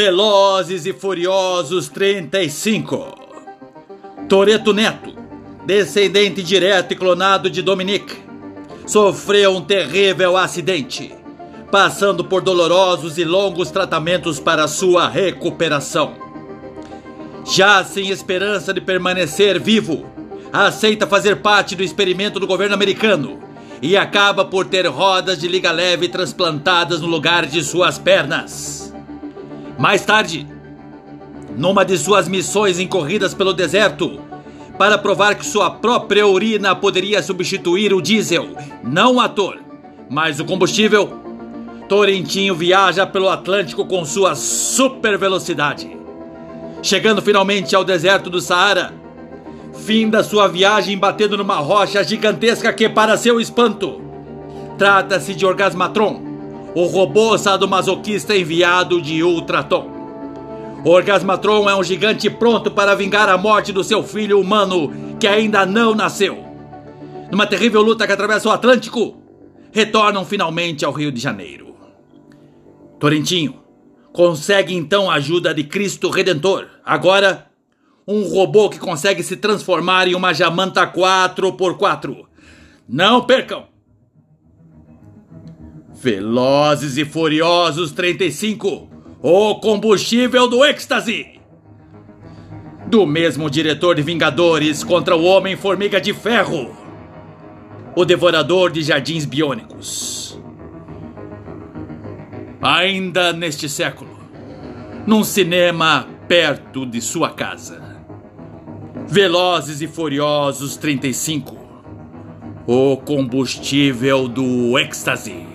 Velozes e Furiosos 35. Toreto Neto, descendente direto e clonado de Dominique, sofreu um terrível acidente, passando por dolorosos e longos tratamentos para sua recuperação. Já sem esperança de permanecer vivo, aceita fazer parte do experimento do governo americano e acaba por ter rodas de liga leve transplantadas no lugar de suas pernas. Mais tarde, numa de suas missões em corridas pelo deserto, para provar que sua própria urina poderia substituir o diesel, não o ator, mas o combustível, Torentinho viaja pelo Atlântico com sua super velocidade. Chegando finalmente ao deserto do Saara, fim da sua viagem batendo numa rocha gigantesca que, para seu espanto, trata-se de Orgasmatron, o robô sadomasoquista enviado de Ultraton. Orgasmatron é um gigante pronto para vingar a morte do seu filho humano que ainda não nasceu. Numa terrível luta que atravessa o Atlântico, retornam finalmente ao Rio de Janeiro. Torentinho consegue então a ajuda de Cristo Redentor. Agora, um robô que consegue se transformar em uma Jamanta 4x4. Não percam! Velozes e Furiosos 35 O combustível do êxtase! Do mesmo diretor de Vingadores contra o Homem-Formiga de Ferro O Devorador de Jardins Biônicos Ainda neste século, num cinema perto de sua casa. Velozes e Furiosos 35 O combustível do êxtase.